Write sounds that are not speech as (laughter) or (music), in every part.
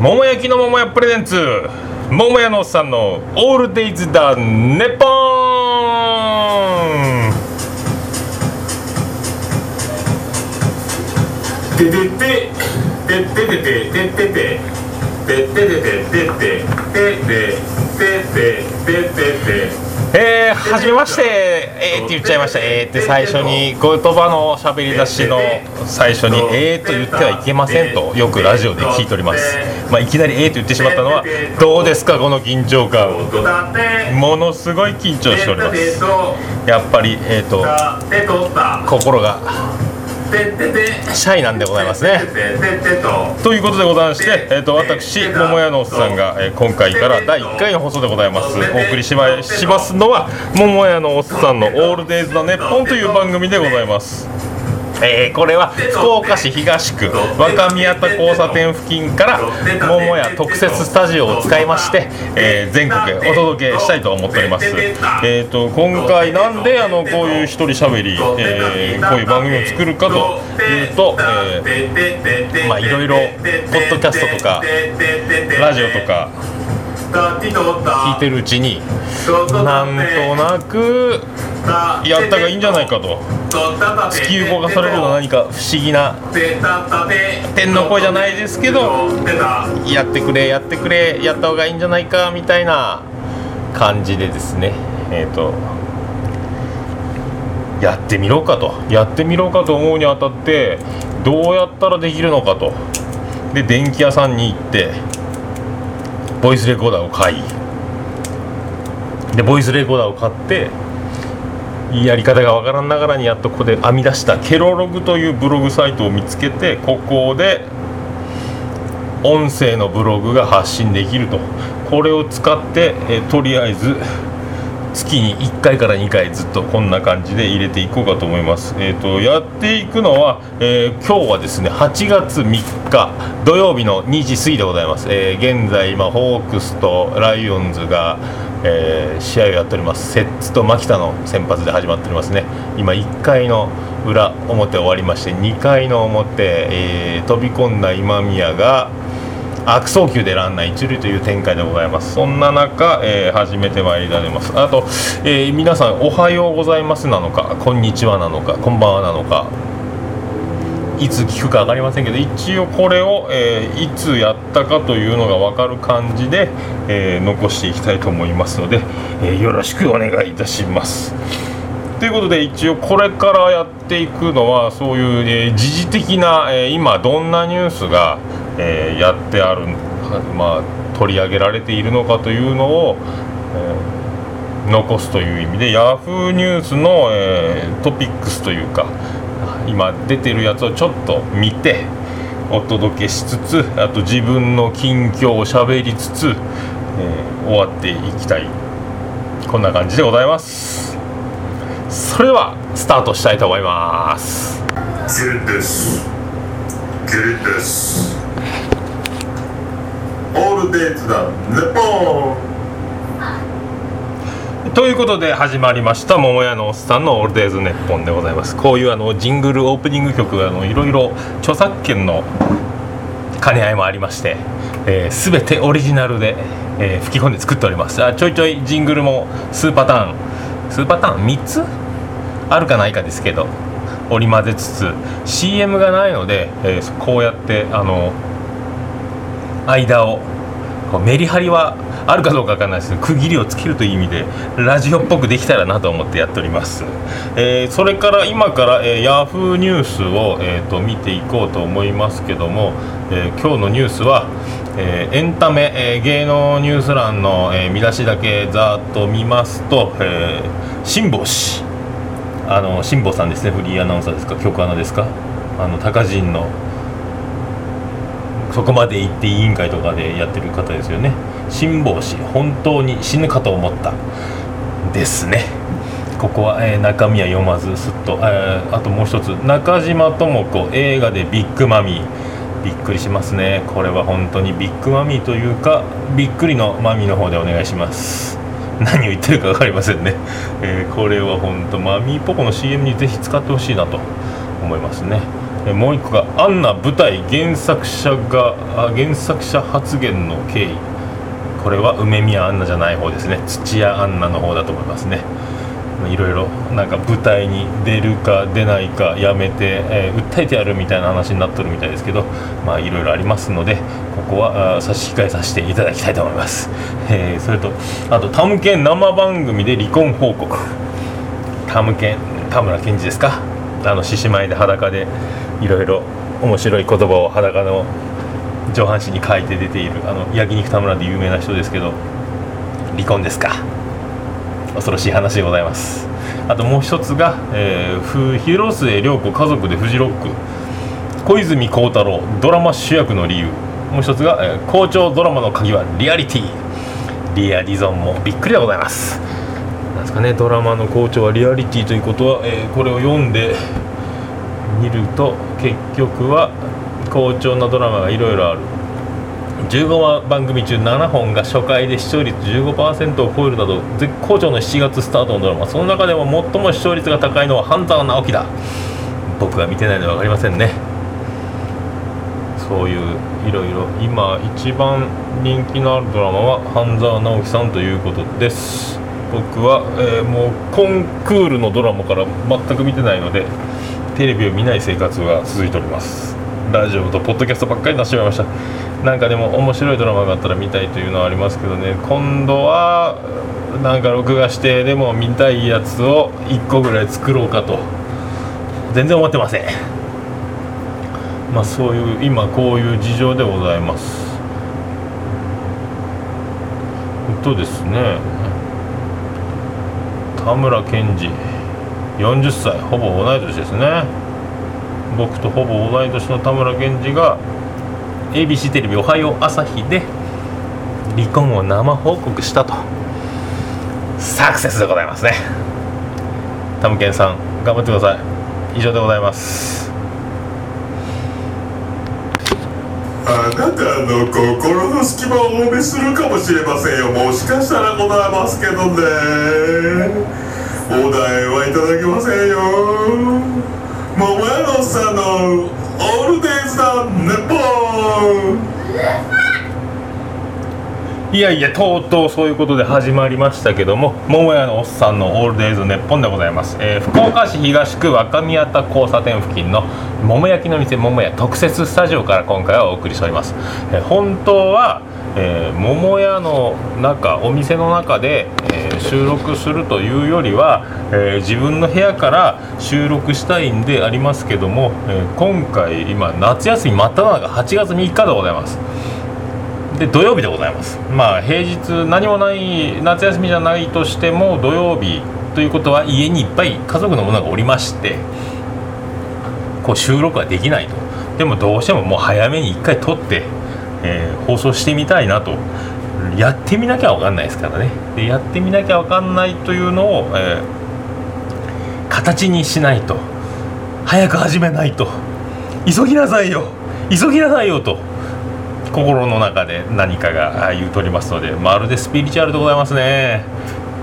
桃焼きの桃屋プレゼンツ。桃屋のおっさんのオールデイズだネポーンてててててててててててててててててえー、はじめましてえーって言っちゃいました。えーって最初に言葉のしゃべり出しの最初にえーと言ってはいけませんとよくラジオで聞いております。まあいきなりえーと言ってしまったのはどうですかこの緊張感。ものすごい緊張しております。やっぱりえーと心がシャイなんでございますね。ということでございまして、えー、と私桃屋のおっさんが、えー今回から第1回の放送でございますお送りしましますのは桃屋のおっさんの「オールデイズ・ザ・ネッポン」という番組でございます。えーこれは福岡市東区若宮田交差点付近から桃屋特設スタジオを使いまして、えー全国へお届けしたいと思っております、えー、と今回なんであのこういう一人しゃべり、えーこういう番組を作るかというと、えーまあいろいろポッドキャストとかラジオとか聞いてるうちになんとなくやったがいいんじゃないかと。突き動かされるような何か不思議な天の声じゃないですけどやってくれやってくれやった方がいいんじゃないかみたいな感じでですね。えっ、とやってみろかと。やってみろかと思うにあたってどうやったらできるのかと。で電気屋さんに行ってボイスレコーダーを買い。でボイスレコーダーを買ってやり方がわからんながらにやっとここで編み出したケロログというブログサイトを見つけてここで音声のブログが発信できると。これを使って、えとりあえず月に1回から2回ずっとこんな感じで入れていこうかと思います、えー、とやっていくのは、えー今日はですね8月3日土曜日の2時過ぎでございます、えー現在今ホークスとライオンズが、えー試合をやっております。摂津と牧田の先発で始まっておりますね。今1回の裏表終わりまして2回の表、え飛び込んだ今宮が悪送球でランナー一塁という展開でございます。そんな中、えー始めてまいりられます。あと、えー皆さんおはようございますなのかこんにちはなのかこんばんはなのかいつ聞くか分かりませんけど一応これを、えーいつやったかというのが分かる感じで、えー残していきたいと思いますので、えーよろしくお願いいたします。ということで一応これからやっていくのはそういう、え時事的な、え今どんなニュースが、えーやってある、まあ、取り上げられているのかというのを、えー残すという意味で Yahoo ニュースの、えートピックスというか今出てるやつをちょっと見てお届けしつつあと自分の近況をしゃべりつつ、えー終わっていきたい。こんな感じでございます。それではスタートしたいと思います。オールデイズだネポン。ということで始まりました桃屋のおっさんの「オールデイズネッポン」でございます。こういうあのジングルオープニング曲あのいろいろ著作権の兼ね合いもありまして、えー、全てオリジナルで、えー吹き込んで作っております。あちょいちょいジングルも数パターン。数パターン？3つ？あるかないかですけど。織り交ぜつつ CM がないので、えーこうやってあの間をこうメリハリはあるかどうかわかんないですけど区切りをつけるという意味でラジオっぽくできたらなと思ってやっております、えーそれから今から、えー、ヤフーニュースを、えー、と見ていこうと思いますけども、えー今日のニュースは、えーエンタメ、えー芸能ニュース欄の、えー見出しだけざっと見ますと、えー辛坊氏あの辛坊さんですね。フリーアナウンサーですか？局アナですか？あの高人のそこまで行って委員会とかでやってる方ですよね。辛坊氏本当に死ぬかと思ったですね。ここは、えー中身は読まずすっと、えーあともう一つ。中島智子映画でビッグマミー。びっくりしますね。これは本当にビッグマミーというかびっくりのマミーの方でお願いします。(laughs) 何を言ってるか分かりませんね、(laughs) えーこれは本当マミーポコの CM にぜひ使ってほしいなと思いますね、えもう一個がアンナ舞台原作者が原作者発言の経緯。これは梅宮アンナじゃない方ですね。土屋アンナの方だと思いますね。いろいろなんか舞台に出るか出ないかやめて、えー訴えてやるみたいな話になっとるみたいですけどまあいろいろありますのでここは差し控えさせていただきたいと思います、えーそれとあとタムケン生番組で離婚報告。タムケン田村健二ですか？あの獅子舞で裸でいろいろ面白い言葉を裸の上半身に書いて出ているあの焼肉田村で有名な人ですけど離婚ですか？恐ろしい話でございます。あともう一つが、えー広末涼子家族でフジロック。小泉孝太郎ドラマ主役の理由。もう一つが、えー校長ドラマの鍵はリアリティ。リアディゾンもびっくりでございます。なんですかねドラマの校長はリアリティということは、えーこれを読んで見ると結局は好調なドラマがいろいろある。15番組中7本が初回で視聴率15%を超えるなど絶好調の7月スタートのドラマ。その中でも最も視聴率が高いのは半沢直樹だ。僕が見てないので分かりませんね。そういういろいろ今一番人気のあるドラマは半沢直樹さんということです。僕は、えーもうコンクールのドラマから全く見てないのでテレビを見ない生活が続いております。ラジオとポッドキャストばっかりになってしまいました。なんかでも面白いドラマがあったら見たいというのはありますけどね。今度はなんか録画してでも見たいやつを1個ぐらい作ろうかと。全然思ってません。まあそういう今こういう事情でございます。えっとですね。田村健二。40歳。ほぼ同い年ですね。僕とほぼ同い年の田村健二が ABC テレビ「おはよう朝日」で離婚を生報告したと。サクセスでございますね。タムケンさん頑張ってください。以上でございます。あなたの心の隙間をお見するかもしれませんよ。もしかしたらございますけどね。お題はいただけませんよ。桃屋のさんのオールデイズだネポン。いやいやとうとうそういうことで始まりましたけども桃屋のおっさんのオールデイズネッポンでございます、えー福岡市東区若宮田交差点付近の桃焼きの店桃屋特設スタジオから今回はお送りしております、えー本当は、えー桃屋の中お店の中で、えー収録するというよりは、えー自分の部屋から収録したいんでありますけども、え今回今夏休み真っ只中8月3日でございます。で土曜日でございます。まあ平日何もない夏休みじゃないとしても土曜日ということは家にいっぱい家族のものがおりましてこう収録はできないと。でもどうしてももう早めに1回撮って、えー放送してみたいなと。やってみなきゃ分かんないですからね。でやってみなきゃ分かんないというのを、えー形にしないと。早く始めないと。急ぎなさいよ。急ぎなさいよと。心の中で何かが言うとりますのでまるでスピリチュアルでございますね。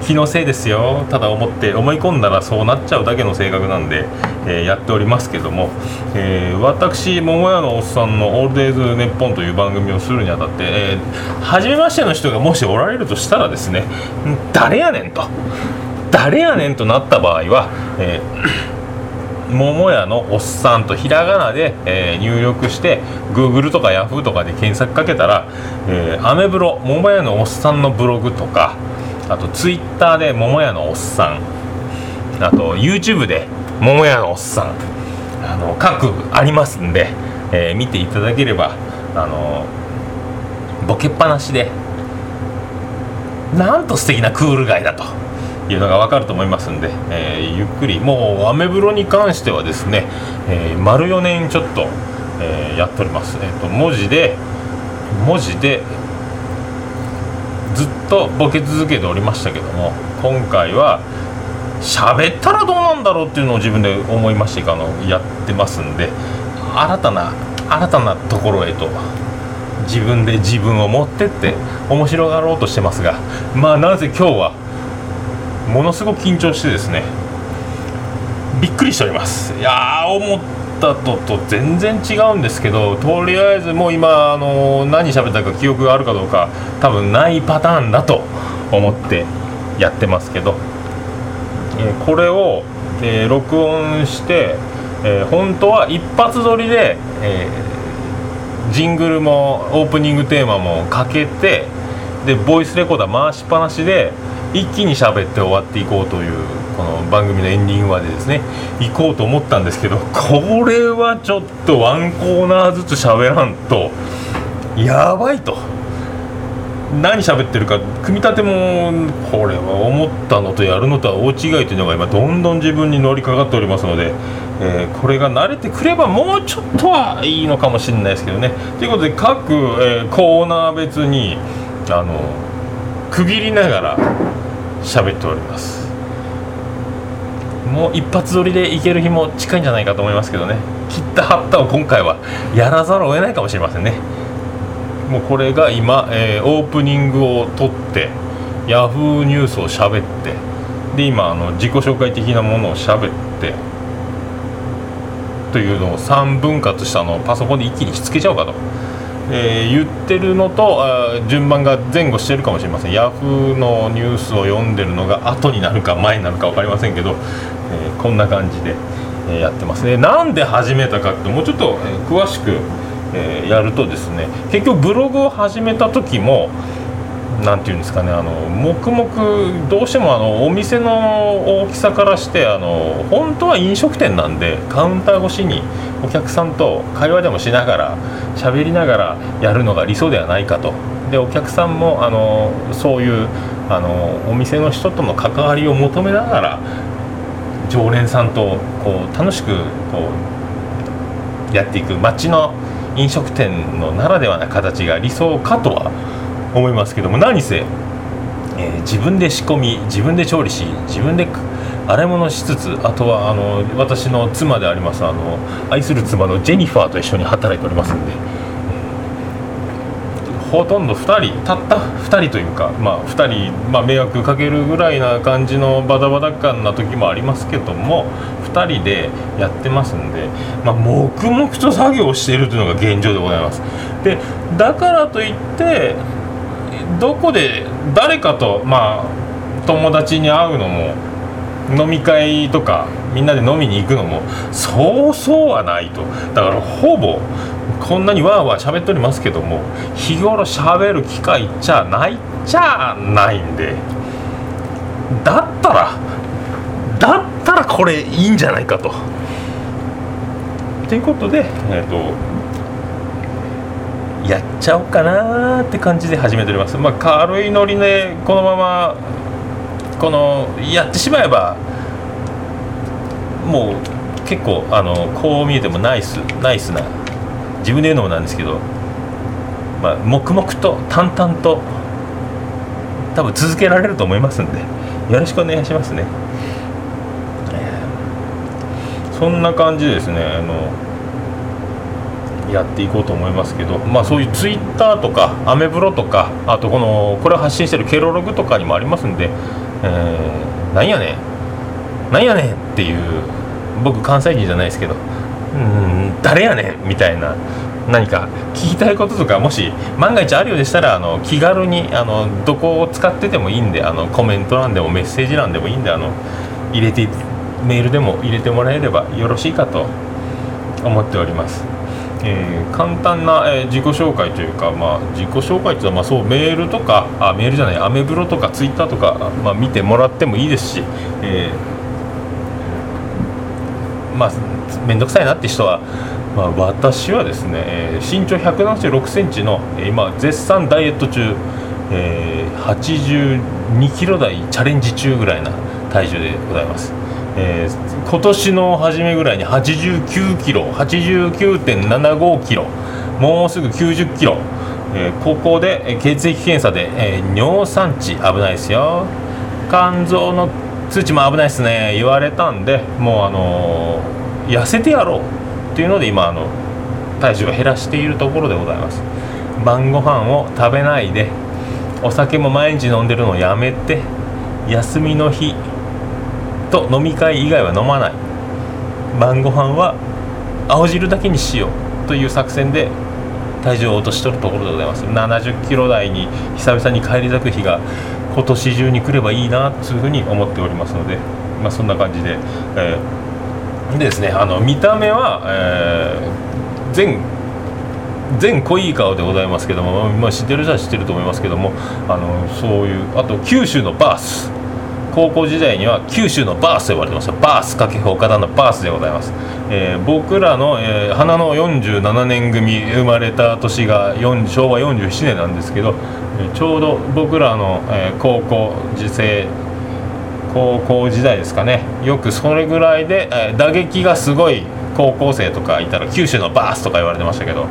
気のせいですよ。ただ思って思い込んだらそうなっちゃうだけの性格なんで、えーやっておりますけども、えー私桃屋のおっさんの「オールデイズ・ネッポン」という番組をするにあたって、えー初めましての人がもしおられるとしたらですね誰やねんと。誰やねんとなった場合は、えー (coughs) 桃屋のおっさんとひらがなで、えー入力して Google とか Yahoo とかで検索かけたら、えーアメブロ桃屋のおっさんのブログとかあと Twitter で桃屋のおっさん。あと YouTube で桃屋のおっさん。あの各ありますんで、えー見ていただければあのボケっぱなしでなんと素敵なクール街だと。いうのが分かると思いますんで、えーゆっくり。もうアメブロに関してはですね、えー丸4年ちょっと、えーやっております、えー、と文字で文字でとボケ続けておりましたけども今回は喋ったらどうなんだろうっていうのを自分で思いましてあのやってますんで新たな新たなところへと自分で自分を持ってって面白がろうとしてますがまあなぜ今日はものすごく緊張してですねびっくりしております。いや思ったとと全然違うんですけどとりあえずもう今あの何喋ったか記憶があるかどうか多分ないパターンだと思ってやってますけど、えーこれを、えー録音して、えー本当は一発撮りで、えジングルもオープニングテーマもかけてでボイスレコーダー回しっぱなしで一気に喋って終わっていこうというこの番組のエンディングまでですね行こうと思ったんですけどこれはちょっとワンコーナーずつ喋らんとやばいと。何喋ってるか組み立てもこれは思ったのとやるのとは大違いというのが今どんどん自分に乗りかかっておりますので、えーこれが慣れてくればもうちょっとはいいのかもしれないですけどね。ということで各、えーコーナー別にあの区切りながら喋っております。もう一発撮りでいける日も近いんじゃないかと思いますけどね。切った貼ったを今回はやらざるを得ないかもしれませんね。もうこれが今、えーオープニングを撮ってヤフーニュースを喋ってで今あの自己紹介的なものを喋ってというのを3分割したのをパソコンで一気にひっつけちゃおうかと、えー言ってるのとあ順番が前後してるかもしれません。ヤフーのニュースを読んでるのが後になるか前になるか分かりませんけど、えーこんな感じで、えーやってます。ねなんで始めたかってもうちょっと、え詳しく、えやるとですね結局ブログを始めた時もなんていうんですかねあの黙々どうしてもあのお店の大きさからしてあの本当は飲食店なんでカウンター越しにお客さんと会話でもしながら喋りながらやるのが理想ではないかと。でお客さんもあのそういうあのお店の人との関わりを求めながら常連さんとこう楽しくこうやっていく街の飲食店のならではな形が理想かとは思いますけども何せ、えー自分で仕込み自分で調理し自分で洗い物しつつあとはあの私の妻でありますあの愛する妻のジェニファーと一緒に働いておりますんで、えーほとんど2人たった2人というか、まあ、2人、まあ、迷惑かけるぐらいな感じのバタバタ感な時もありますけども2人でやってますんで、まあ、黙々と作業をしているというのが現状でございます。でだからといってどこで誰かとまあ友達に会うのも飲み会とかみんなで飲みに行くのもそうそうはないとだからほぼこんなにわーわー喋っておりますけども日頃喋る機会じゃないっちゃないんでだったらだったらこれいいんじゃないかと。ということで、えー、とやっちゃおうかなーって感じで始めております。まあ、軽いノリでこのままこのやってしまえばもう結構あのこう見えてもナイスナイスな自分で言うのもなんですけど、まあ、黙々と淡々と多分続けられると思いますんでよろしくお願いしますね。そんな感じでですねあのやっていこうと思いますけど、まあ、そういうツイッターとかアメブロとかあとこのこれを発信してるケロログとかにもありますんで、えーなんやねんなんやねんっていう僕関西人じゃないですけどうん誰やねんみたいな何か聞きたいこととかもし万が一あるようでしたらあの気軽にあのどこを使っててもいいんであのコメント欄でもメッセージ欄でもいいんであの入れてメールでも入れてもらえればよろしいかと思っております。えー簡単な、えー自己紹介というか、まあ、自己紹介というのは、まあ、そうメールとかあメールじゃないアメブロとかツイッターとか、まあ、見てもらってもいいですし、えーまあ面倒くさいなって人は、まあ、私はですね、えー身長1 7 6センチの、今絶賛ダイエット中、えー82キロ台チャレンジ中ぐらいな体重でございます。えー今年の初めぐらいに89キロ89.75キロもうすぐ90キロ、えーここで血液検査で、えー尿酸値危ないですよ。肝臓の数値も危ないですね。言われたんでもうあのー痩せてやろうっていうので今あの体重を減らしているところでございます。晩ご飯を食べないでお酒も毎日飲んでるのをやめて休みの日と飲み会以外は飲まない。晩ご飯は青汁だけにしようという作戦で体重を落としとるところでございます。70キロ台に久々に返り咲く日が今年中に来ればいいなというふうに思っておりますので、まあ、そんな感じで、えー、でですねあの見た目は、えー、全全濃い顔でございますけども、まあ、知ってる人は知ってると思いますけどもあのそういうあと九州のバース。高校時代には九州のバースと呼ばれてました。バース掛布岡田のバースでございます、えー、僕らの、えー、花の47年組生まれた年が昭和47年なんですけど、え、ちょうど僕らの、え、高校時世高校時代ですかね。よくそれぐらいで、え、打撃がすごい高校生とかいたら九州のバースとか言われてましたけど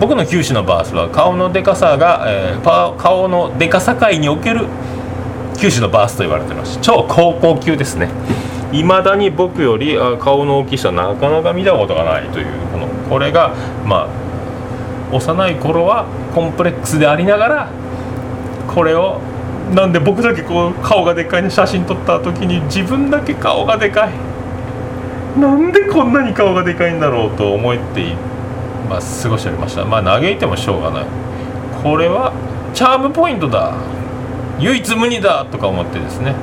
僕の九州のバースは顔のでかさが、えー、顔のでかさ界における九州のバースと言われてます。超高校級ですね。いまだに僕より顔の大きい人はなかなか見たことがないというこのこれがまあ幼い頃はコンプレックスでありながらこれをなんで僕だけこう顔がでかいの写真撮った時に自分だけ顔がでかい。なんでこんなに顔がでかいんだろうと思っていまあ、過ごしておりました。まあ嘆いてもしょうがない。これはチャームポイントだ。唯一無二だとか思ってですね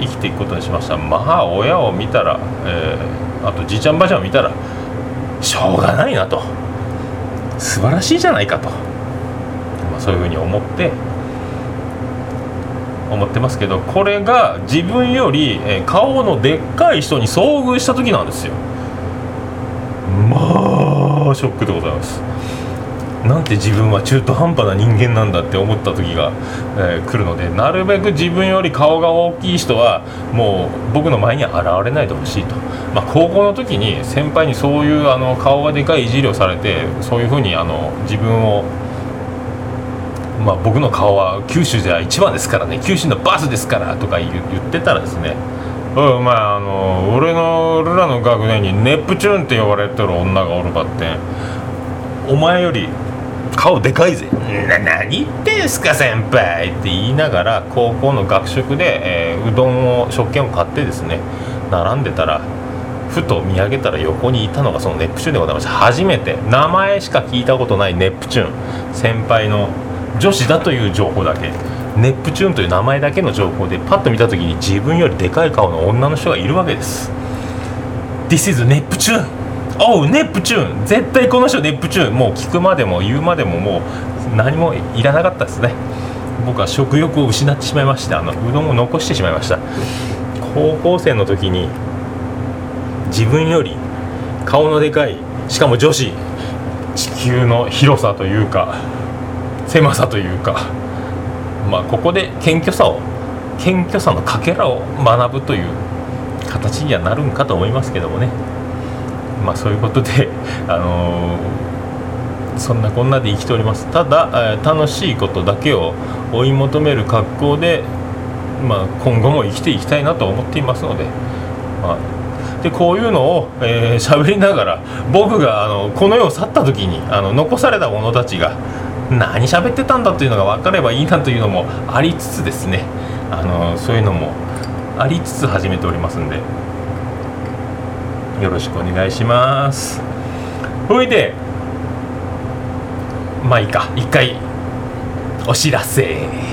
生きていくことにしました。まあ親を見たら、えー、あとじいちゃんばあちゃんを見たらしょうがないなと。素晴らしいじゃないかと、まあ、そういうふうに思って思ってますけどこれが自分より、えー、顔のでっかい人に遭遇した時なんですよ。まあショックでございます。なんて自分は中途半端な人間なんだって思った時が、えー、来るのでなるべく自分より顔が大きい人はもう僕の前に現れないでほしいと、まあ、高校の時に先輩にそういうあの顔がでかいいじりをされてそういうふうにあの自分をまあ、僕の顔は九州では一番ですからね。九州のバスですからとか言ってたらですね。うんまああの俺の俺らの学年にネプチューンって呼ばれてる女がおるばってお前より顔でかいぜ。な何言ってんすか先輩って言いながら高校の学食で、えー、うどんを食券を買ってですね並んでたらふと見上げたら横にいたのがそのネプチューンでございました初めて名前しか聞いたことないネプチューン先輩の女子だという情報だけ。ネプチューンという名前だけの情報でパッと見た時に自分よりでかい顔の女の人がいるわけです。This is ネプチューンおうネプチューン。絶対この人ネプチューン。もう聞くまでも言うまでももう何もいらなかったですね。僕は食欲を失ってしまいましてあのうどんを残してしまいました。高校生の時に自分より顔のでかいしかも女子地球の広さというか狭さというかまあここで謙虚さを謙虚さのかけらを学ぶという形にはなるんかと思いますけどもね。まあ、そういうことで、(laughs) あのー、そんなこんなで生きておりますただ、えー、楽しいことだけを追い求める格好で、まあ、今後も生きていきたいなと思っていますので,、まあ、でこういうのを喋、えー、りながら僕があのこの世を去った時にあの残された者たちが何喋ってたんだというのが分かればいいなというのもありつつですねあのそういうのもありつつ始めておりますんで。よろしくお願いします。ほいでまあいいか。一回お知らせ。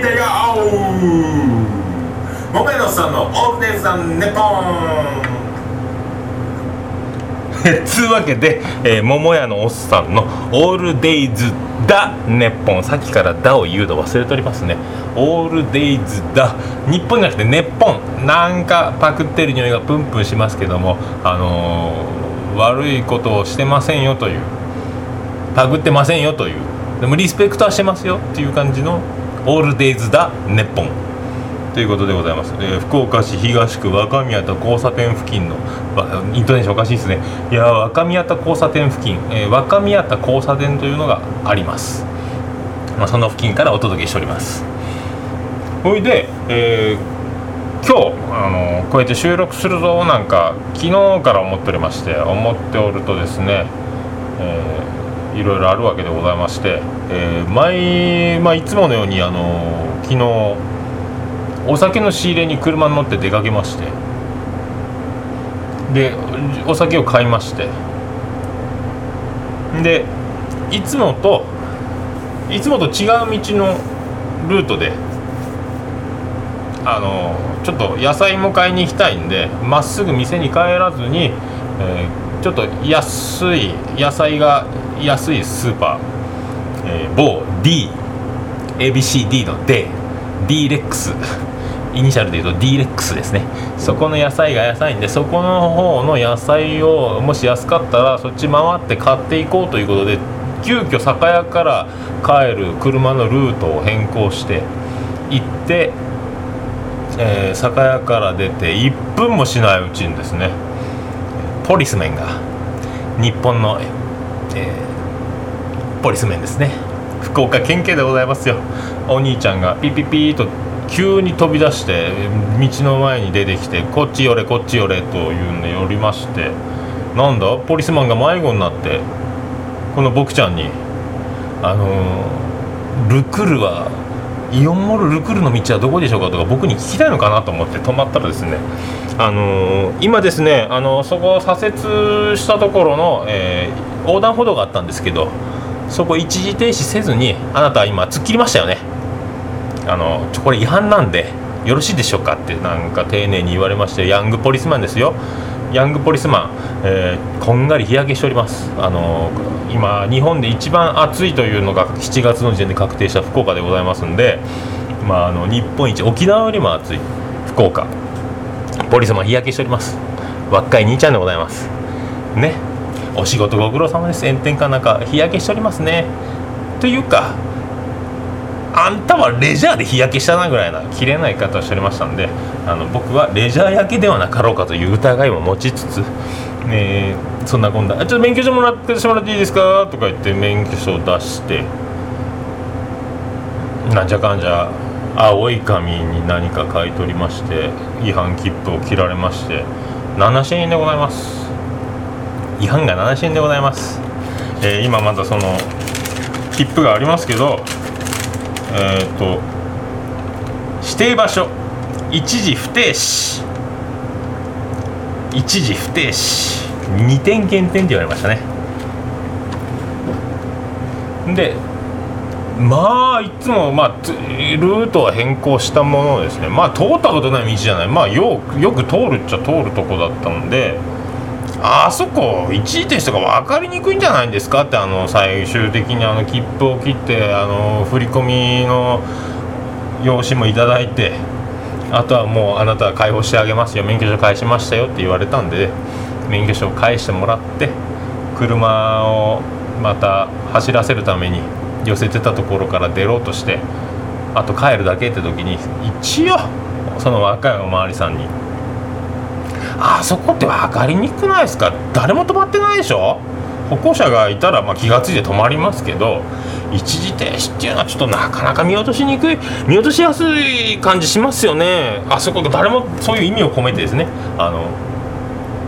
だよモメノさんのオールデイズ・ザ・ネポン。(laughs) つうわけで、えー、桃屋のおっさんの「オールデイズ・ダ・ネポン」さっきから「ダ」を言うの忘れておりますね「オールデイズ・ダ」日本じゃなくて「ネッポン」なんかパクってる匂いがプンプンしますけどもあのー、悪いことをしてませんよという。パクってませんよという。でもリスペクトはしてますよっていう感じの「オールデイズ・ダ・ネッポン」ということでございます、えー、福岡市東区若宮田交差点付近のイントネーションおかしいですね。いや若宮田交差点付近、えー、若宮田交差点というのがあります、まあ、その付近からお届けしております。ほいで、えー、今日あのこうやって収録するぞなんか昨日から思っておりまして思っておるとですね、えーいろいろあるわけでございまして、えー毎、まあ、いつものようにあの昨日お酒の仕入れに車に乗って出かけまして。でお酒を買いまして。でいつもといつもと違う道のルートであのちょっと野菜も買いに行きたいんでまっすぐ店に帰らずに、えーちょっと安い野菜が安いスーパー、えー某 DABCD の D D レックスイニシャルで言うと D レックスですね。そこの野菜が安いんでそこの方の野菜をもし安かったらそっち回って買っていこうということで急遽酒屋から帰る車のルートを変更して行って、えー酒屋から出て1分もしないうちにですねポリスメンが日本の、えーポリスメンですね。福岡県警でございますよ。お兄ちゃんがピピピーと急に飛び出して道の前に出てきてこっち寄れこっち寄れというんで寄りましてなんだ？ポリスマンが迷子になってこの僕ちゃんにあのールクルはイオンモールルクルの道はどこでしょうかとか僕に聞きたいのかなと思って止まったらですねあのー今ですね、あのそこを左折したところの、え横断歩道があったんですけどそこ一時停止せずにあなたは今突っ切りましたよね。あのちょこれ違反なんでよろしいでしょうかってなんか丁寧に言われましてヤングポリスマンですよ。ヤングポリスマン、えーこんがり日焼けしております。あの今日本で一番暑いというのが7月の時点で確定した福岡でございますんで、まあ、あの日本一沖縄よりも暑い福岡。ポリスマン日焼けしております。若い兄ちゃんでございます。ね。お仕事ご苦労様です。炎天下なんか日焼けしておりますね。というかあんたはレジャーで日焼けしたなぐらいな綺麗ない方をしておりましたんであの僕はレジャー焼けではなかろうかという疑いも持ちつつ、えーそんなこんな「ちょっと免許証もらってしてもらっていいですか?」とか言って免許証を出してなんじゃかんじゃ青い紙に何か書いておりまして違反切符を切られまして7000円でございます。違反が7000円でございます、えー今まだその切符がありますけどえっ、と指定場所。一時不停止。一時不停止。2点減点って言われましたね。でまあいつも、まあ、ルートは変更したものですね。まあ通ったことない道じゃない。まあよよく通るっちゃ通るとこだったのであそこ一時停止とか分かりにくいんじゃないんですかってあの最終的にあの切符を切ってあの振り込みの用紙もいただいてあとはもうあなたは解放してあげますよ免許証返しましたよって言われたんで免許証返してもらって車をまた走らせるために寄せてたところから出ろうとしてあと帰るだけって時に一応その若いお巡りさんにあそこって分かりにくくないですか？誰も止まってないでしょ？歩行者がいたらま気が付いて止まりますけど一時停止っていうのはちょっとなかなか見落としにくい見落としやすい感じしますよね。あそこ誰もそういう意味を込めてですね。あの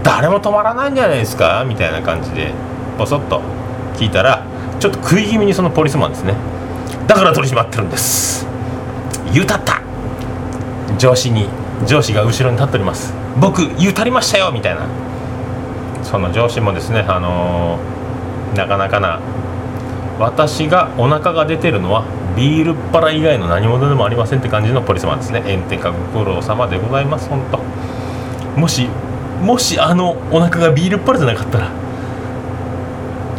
誰も止まらないんじゃないですか？みたいな感じでポソッと聞いたらちょっと食い気味にそのポリスマンですね。だから取り締まってるんです。言うたった。上司に上司が後ろに立っております。僕言うたりましたよみたいな。その上司もですねあのーなかなかな。私がお腹が出てるのはビールっ腹以外の何物でもありませんって感じのポリスマンですね。炎天下ご苦労様でございます本当。もしもしあのお腹がビールっ腹じゃなかったら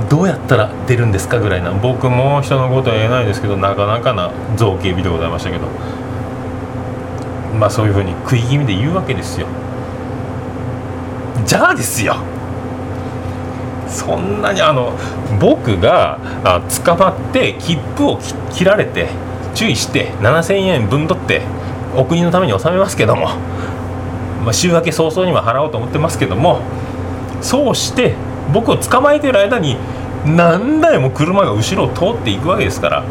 どうやったら出るんですかぐらいな。僕も人のことは言えないですけどなかなかな造形美でございましたけど。まあそういうふうに食い気味で言うわけですよ。じゃあですよ。そんなにあの僕があ捕まって切符を切られて注意して7000円分取ってお国のために納めますけども、まあ、週明け早々には払おうと思ってますけどもそうして僕を捕まえてる間に何台も車が後ろを通っていくわけですから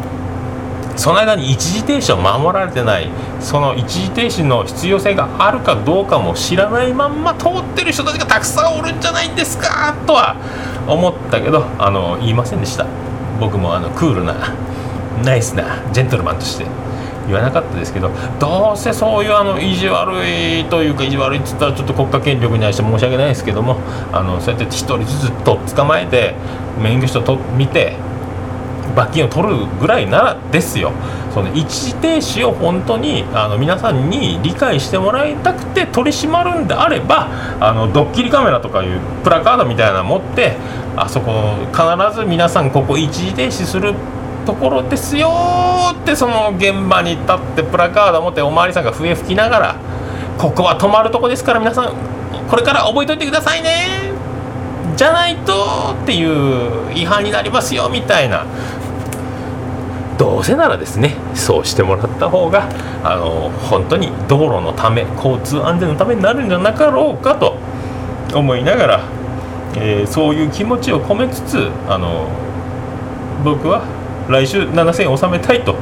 その間に一時停止を守られてないその一時停止の必要性があるかどうかも知らないまんま通ってる人たちがたくさんおるんじゃないんですかとは思ったけどあの言いませんでした。僕もあのクールなナイスなジェントルマンとして。言わなかったですけどどうせそういうあの意地悪いというか意地悪いっつったらちょっと国家権力に対して申し訳ないですけどもあのそうやって一人ずつと捕まえて免許証と見て罰金を取るぐらいならですよ。その一時停止を本当にあの皆さんに理解してもらいたくて取り締まるんであればあのドッキリカメラとかいうプラカードみたいなの持ってあそこ必ず皆さんここ一時停止するところですよってその現場に立ってプラカード持ってお巡りさんが笛吹きながらここは止まるとこですから皆さんこれから覚えておいてくださいねじゃないとっていう違反になりますよみたいな。どうせならですねそうしてもらった方があの本当に道路のため交通安全のためになるんじゃなかろうかと思いながら、えーそういう気持ちを込めつつあの僕は来週7000円納めたいと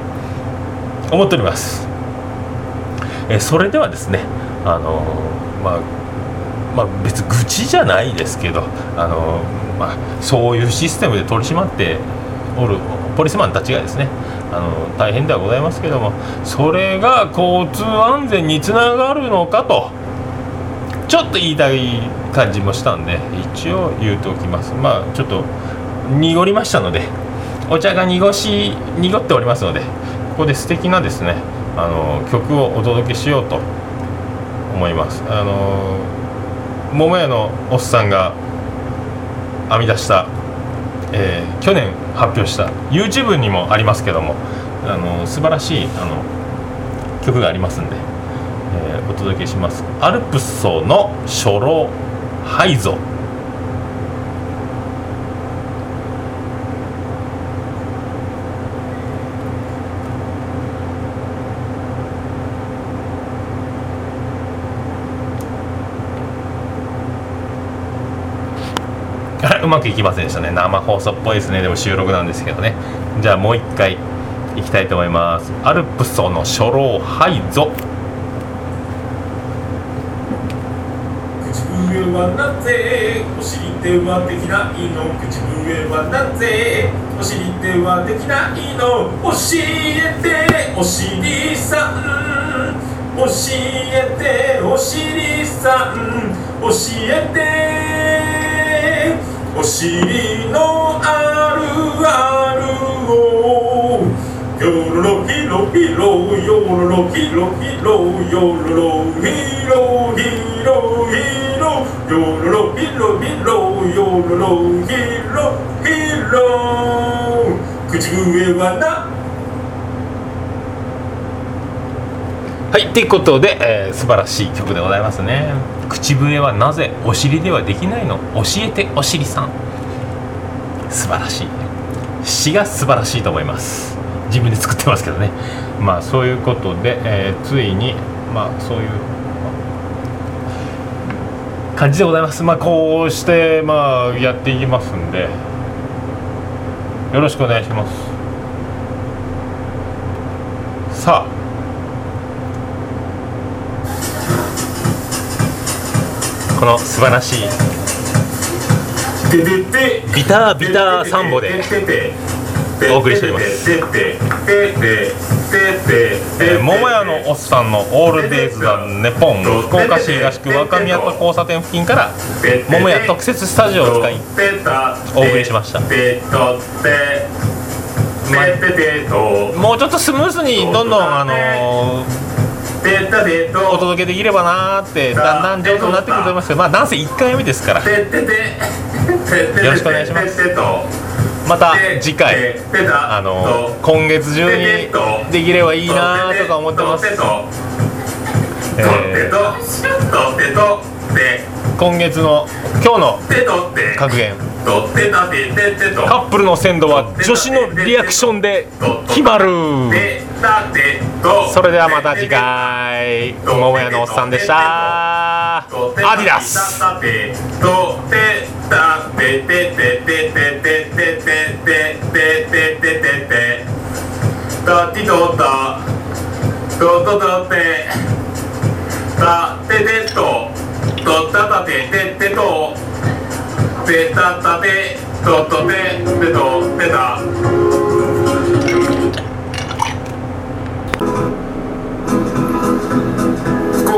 思っております、えーそれではですねあのまあまあ別に愚痴じゃないですけどあの、まあ、そういうシステムで取り締まっておるポリスマンたちがですねあの大変ではございますけどもそれが交通安全につながるのかとちょっと言いたい感じもしたんで一応言うときます。まあちょっと濁りましたのでお茶が濁し濁っておりますのでここで素敵なですねあの曲をお届けしようと思います。あの桃屋のおっさんが編み出した、えー去年発表した YouTube にもありますけどもあの素晴らしいあの曲がありますんで、えーお届けします。アルプスソの初老ハイゾうまくいきませんでしたね。生放送っぽいですね。でも収録なんですけどね。じゃあもう一回いきたいと思います。アルプソの初老ハイゾ口笛はなぜお尻ではできないの？口笛はなぜお尻ではできないの？教えてお尻さん。教えてお尻さん。教えて。お尻のあるあるをよろろひろひろよろろヒろヒろよろろひろひろひろよろろヒろひろよろろひろひろ口笛はなはい。っていうことで、えー素晴らしい曲でございますね。口笛はなぜお尻ではできないの？教えてお尻さん。素晴らしい。詩が素晴らしいと思います。自分で作ってますけどね。まあそういうことで、えーついにまあそういう感じでございます。まあこうしてまあやっていきますんで。よろしくお願いします。さあこの素晴らしい。ビタービターサンボでお送りしております。桃屋のおっさんの「オールデイズ・ザ・ネポン」福岡市東区若宮と交差点付近から桃屋特設スタジオを使いお送りしました。もうちょっとスムーズにどんどんあのーお届けできればなーってだんだん上手になってくると思いますけどまあなんせ1回目ですからよろしくお願いしますまた次回あの今月中にできればいいなーとか思ってますえとてととてとて今月の今日の格言カップルの鮮度は女子のリアクションで決まるそれではまた次回。桃屋のおっさんでした。アディダス。タタタテトトタタトテタ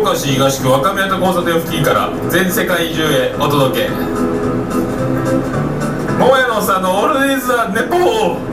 福岡市東区若宮と交差点付近から全世界中へお届け。桃屋のおっさんのオールディーズ・ザ・ネポー。